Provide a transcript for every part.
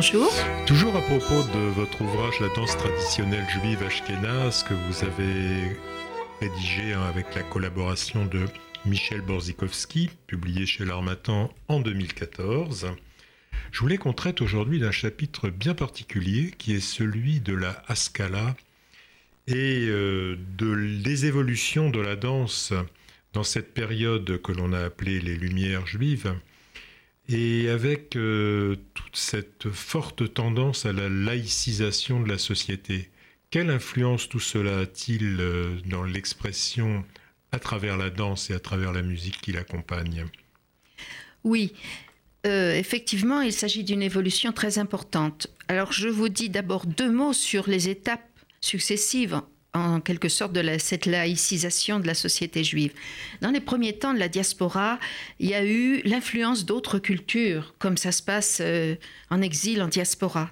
bonjour. Toujours à propos de votre ouvrage La danse traditionnelle juive ashkénaze que vous avez rédigé hein, avec la collaboration de Michel Borzikowski, publié chez l'Armatan en 2014. Je voulais qu'on traite aujourd'hui d'un chapitre bien particulier qui est celui de la Haskala et euh, de, des évolutions de la danse dans cette période que l'on a appelée les Lumières juives, et avec euh, toute cette forte tendance à la laïcisation de la société. Quelle influence tout cela a-t-il euh, dans l'expression à travers la danse et à travers la musique qui l'accompagne? Oui, euh, effectivement, il s'agit d'une évolution très importante. Alors je vous dis d'abord deux mots sur les étapes successives en quelque sorte de cette laïcisation de la société juive. Dans les premiers temps de la diaspora, il y a eu l'influence d'autres cultures, comme ça se passe euh, en exil, en diaspora.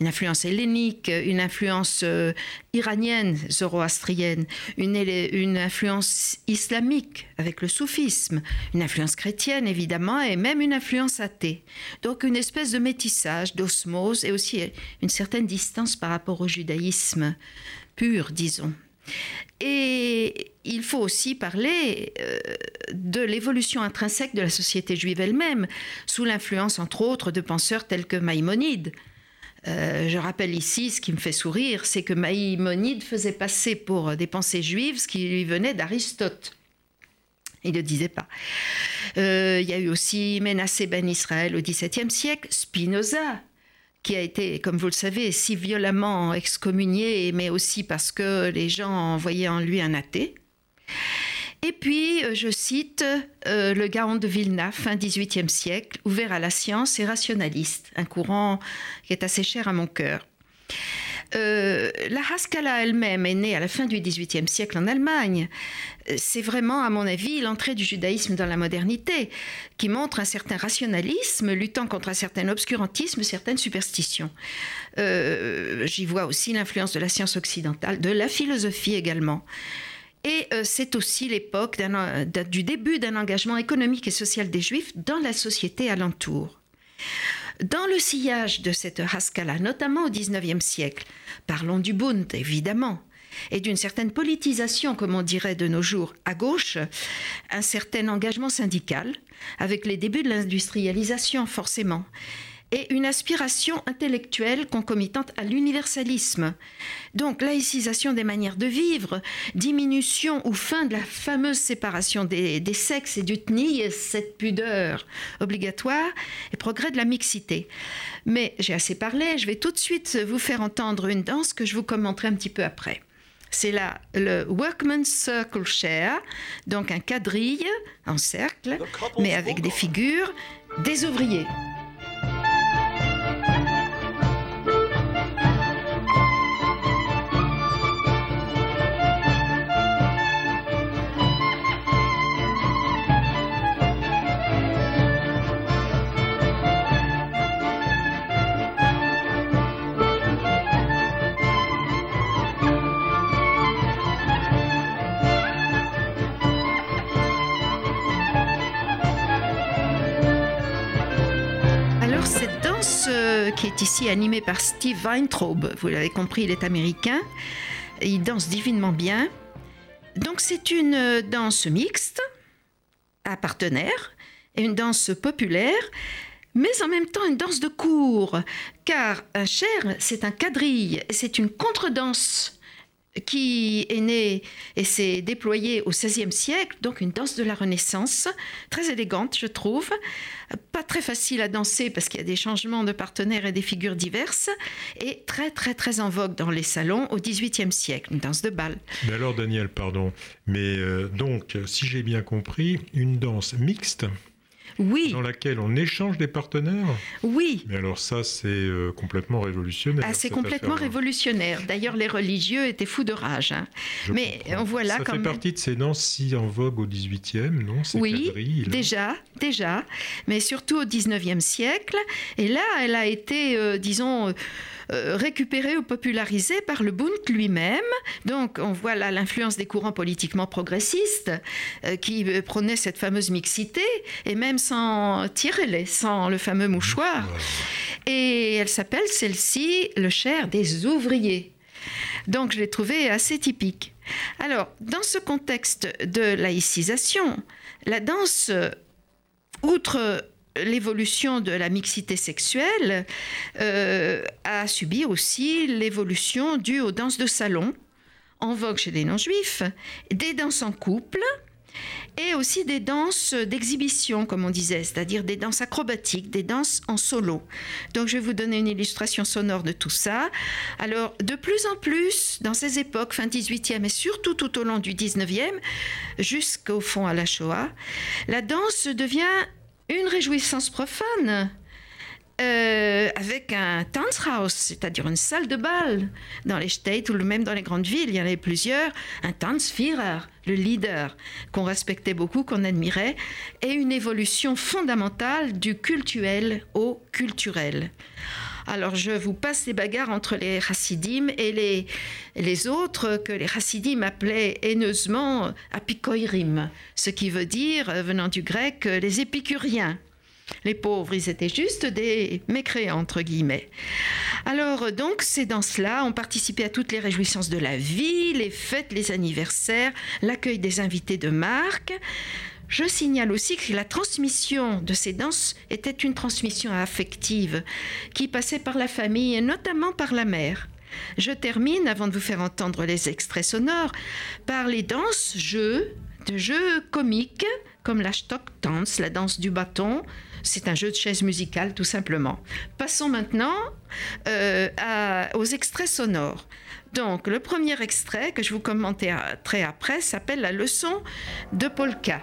Une influence hellénique, une influence euh, iranienne, zoroastrienne, une, une influence islamique avec le soufisme, une influence chrétienne évidemment, et même une influence athée. Donc une espèce de métissage, d'osmose, et aussi une certaine distance par rapport au judaïsme pure, disons. Et il faut aussi parler euh, de l'évolution intrinsèque de la société juive elle-même, sous l'influence entre autres de penseurs tels que Maïmonide. Euh, je rappelle ici, ce qui me fait sourire, c'est que Maïmonide faisait passer pour des pensées juives ce qui lui venait d'Aristote. Il ne disait pas. Euh, il y a eu aussi Ménassé ben Israël au XVIIe siècle, Spinoza, qui a été, comme vous le savez, si violemment excommunié, mais aussi parce que les gens voyaient en lui un athée. Et puis, euh, je cite euh, le Gaon de Vilna, fin XVIIIe siècle, ouvert à la science et rationaliste, un courant qui est assez cher à mon cœur. Euh, la Haskalah elle-même est née à la fin du XVIIIe siècle en Allemagne. Euh, c'est vraiment, à mon avis, l'entrée du judaïsme dans la modernité, qui montre un certain rationalisme luttant contre un certain obscurantisme, certaines superstitions. Euh, j'y vois aussi l'influence de la science occidentale, de la philosophie également. Et c'est aussi l'époque du début d'un engagement économique et social des Juifs dans la société alentour. Dans le sillage de cette Haskalah, notamment au XIXe siècle, parlons du Bund, évidemment, et d'une certaine politisation, comme on dirait de nos jours, à gauche, un certain engagement syndical, avec les débuts de l'industrialisation, forcément, et une aspiration intellectuelle concomitante à l'universalisme. Donc laïcisation des manières de vivre, diminution ou fin de la fameuse séparation des, sexes et du tni, cette pudeur obligatoire, et progrès de la mixité. Mais j'ai assez parlé, je vais tout de suite vous faire entendre une danse que je vous commenterai un petit peu après. C'est là le Workman's Circle Share, donc un quadrille en cercle, mais avec des figures des ouvriers. Qui est ici animé par Steve Weintraub. Vous l'avez compris, il est américain. Il danse divinement bien. Donc c'est une danse mixte à partenaires et une danse populaire, mais en même temps une danse de cour, car un cher, c'est un quadrille, c'est une contredanse qui est née et s'est déployée au XVIe siècle, donc une danse de la Renaissance, très élégante, je trouve, pas très facile à danser parce qu'il y a des changements de partenaires et des figures diverses, et très très très en vogue dans les salons au XVIIIe siècle, une danse de bal. Mais alors Daniel, pardon, mais euh, donc si j'ai bien compris, une danse mixte oui. Dans laquelle on échange des partenaires Oui. Mais alors ça, c'est euh, complètement révolutionnaire. Ah, c'est complètement révolutionnaire. D'ailleurs, les religieux étaient fous de rage. Hein. Mais on voit là ça fait partie de ces danses si en vogue au 18e, non Oui, déjà, déjà. Mais surtout au 19e siècle. Et là, elle a été, euh, disons... euh, récupéré ou popularisé par le Bund lui-même. Donc on voit là l'influence des courants politiquement progressistes euh, qui prônaient cette fameuse mixité, et même sans tirer sans le fameux mouchoir. Et elle s'appelle celle-ci Le cher des ouvriers. Donc je l'ai trouvé assez typique. Alors, dans ce contexte de laïcisation, la danse, outre l'évolution de la mixité sexuelle euh, a subi aussi l'évolution due aux danses de salon, en vogue chez les non-juifs, des danses en couple, et aussi des danses d'exhibition, comme on disait, c'est-à-dire des danses acrobatiques, des danses en solo. Donc je vais vous donner une illustration sonore de tout ça. Alors de plus en plus, dans ces époques, fin 18e et surtout tout au long du 19e, jusqu'au fond à la Shoah, la danse devient une réjouissance profane. Euh, avec un Tanzhaus, c'est-à-dire une salle de bal dans les States ou même dans les grandes villes, il y en avait plusieurs, un Tanzführer, le leader, qu'on respectait beaucoup, qu'on admirait, et une évolution fondamentale du cultuel au culturel. Alors je vous passe les bagarres entre les chassidim et les, les autres que les chassidim appelaient haineusement apikoirim, ce qui veut dire, venant du grec, les épicuriens. Les pauvres, ils étaient juste des mécréants, entre guillemets. Alors, donc, ces danses-là ont participé à toutes les réjouissances de la vie, les fêtes, les anniversaires, l'accueil des invités de marque. Je signale aussi que la transmission de ces danses était une transmission affective qui passait par la famille et notamment par la mère. Je termine, avant de vous faire entendre les extraits sonores, par les danses, jeux, de jeux comiques comme la stock dance, la danse du bâton, c'est un jeu de chaise musicale, tout simplement. Passons maintenant euh, aux extraits sonores. Donc, le premier extrait que je vous commenterai après s'appelle La leçon de polka.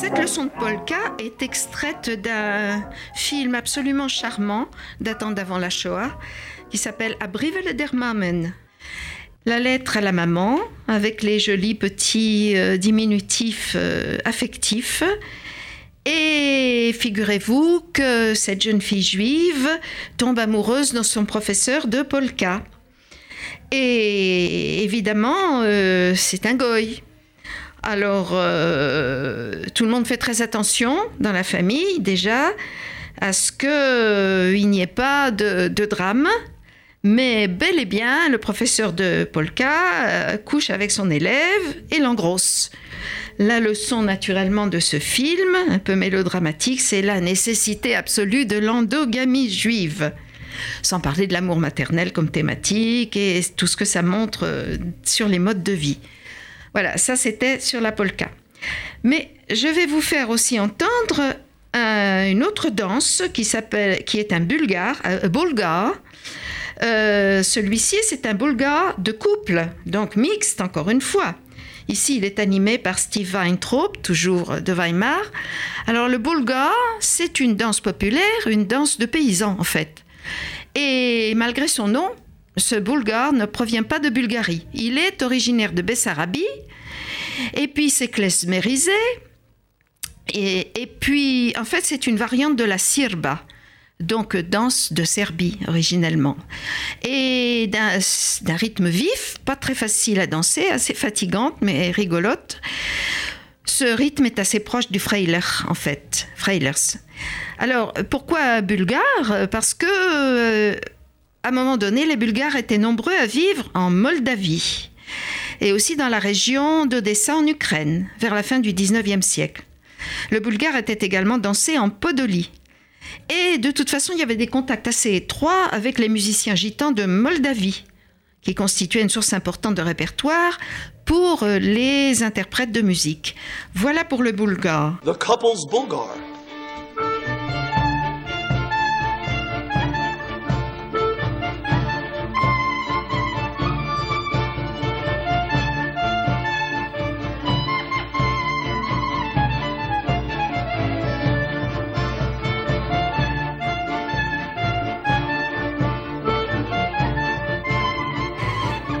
Cette leçon de polka est extraite d'un film absolument charmant datant d'avant la Shoah qui s'appelle Mamen. La lettre à la maman avec les jolis petits euh, diminutifs euh, affectifs et figurez-vous que cette jeune fille juive tombe amoureuse de son professeur de polka. Et évidemment, euh, c'est un goy. Alors, euh, tout le monde fait très attention dans la famille déjà à ce qu'il euh, n'y ait pas de, drame. Mais bel et bien, le professeur de polka couche avec son élève et l'engrosse. La leçon naturellement de ce film, un peu mélodramatique, c'est la nécessité absolue de l'endogamie juive. Sans parler de l'amour maternel comme thématique et tout ce que ça montre euh, sur les modes de vie. Voilà, ça c'était sur la polka. Mais je vais vous faire aussi entendre une autre danse qui s'appelle, qui est un bulgare, euh, euh, Celui-ci, c'est un bulgare de couple, donc mixte encore une fois. Ici, il est animé par Steve Weintraub, toujours de Weimar. Alors, le bulgar, c'est une danse populaire, une danse de paysans, en fait. Et malgré son nom, ce bulgar ne provient pas de Bulgarie. Il est originaire de Bessarabie, et puis c'est klezmerisé. Et, puis, en fait, c'est une variante de la sirba donc danse de Serbie originellement. Et d'un rythme vif, pas très facile à danser, assez fatigante mais rigolote. Ce rythme est assez proche du Freiler en fait, Freilers. Alors pourquoi bulgare? Parce que euh, à un moment donné, les Bulgares étaient nombreux à vivre en Moldavie et aussi dans la région d'Odessa en Ukraine vers la fin du 19e siècle. Le bulgare était également dansé en Podolie, et de toute façon, il y avait des contacts assez étroits avec les musiciens gitans de Moldavie, qui constituaient une source importante de répertoire pour euh, les interprètes de musique. Voilà pour le bulgare. Couple's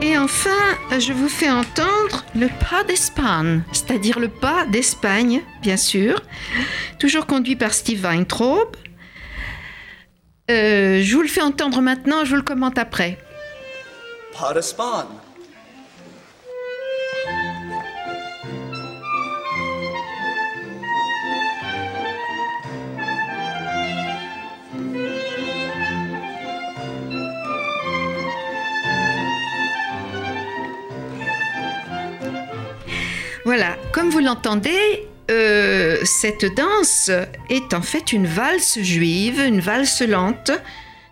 Bulgar. enfin, je vous fais entendre le pas d'Espagne, c'est-à-dire le pas d'Espagne, bien sûr, toujours conduit par Steve Weintraub. Euh, je vous le fais entendre maintenant, je vous le commente après. Pas d'Espagne. Voilà, comme vous l'entendez, euh, cette danse est en fait une valse juive, une valse lente,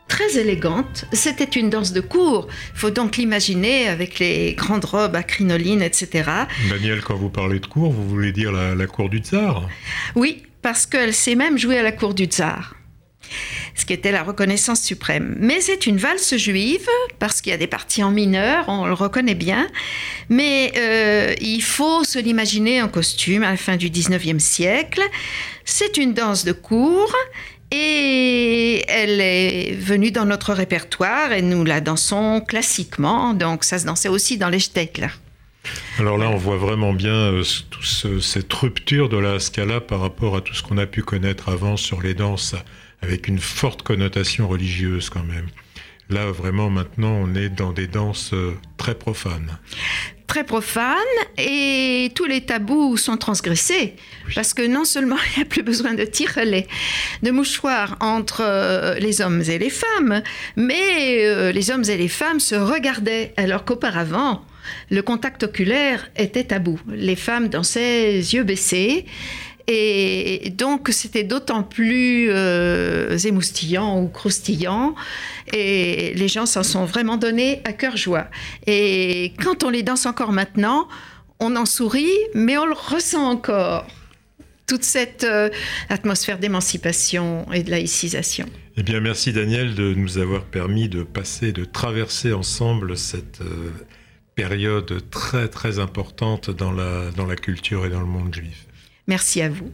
très élégante. C'était une danse de cour. Il faut donc l'imaginer avec les grandes robes à crinoline, etc. Daniel, quand vous parlez de cour, vous voulez dire la, la cour du tsar? Oui, parce qu'elle s'est même jouée à la cour du tsar ce qui était la reconnaissance suprême. Mais c'est une valse juive, parce qu'il y a des parties en mineur, on le reconnaît bien, mais euh, il faut se l'imaginer en costume à la fin du 19e siècle. C'est une danse de cour. Et elle est venue dans notre répertoire et nous la dansons classiquement, donc ça se dansait aussi dans les Stettler. Alors là, on voit vraiment bien euh, cette rupture de la Scala par rapport à tout ce qu'on a pu connaître avant sur les danses avec une forte connotation religieuse quand même. Là, vraiment, maintenant, on est dans des danses euh, très profanes. Très profanes et tous les tabous sont transgressés. Parce que non seulement il n'y a plus besoin de tirelets, de mouchoirs entre euh, les hommes et les femmes, mais euh, les hommes et les femmes se regardaient alors qu'auparavant, le contact oculaire était tabou. Les femmes dansaient yeux baissés et donc, c'était d'autant plus euh, émoustillant ou croustillant. Et les gens s'en sont vraiment donnés à cœur joie. Et quand on les danse encore maintenant, on en sourit, mais on le ressent encore. Toute cette euh, atmosphère d'émancipation et de laïcisation. Eh bien, merci Daniel de nous avoir permis de passer, de traverser ensemble cette euh, période très très importante dans la, dans la culture et dans le monde juif. Merci à vous.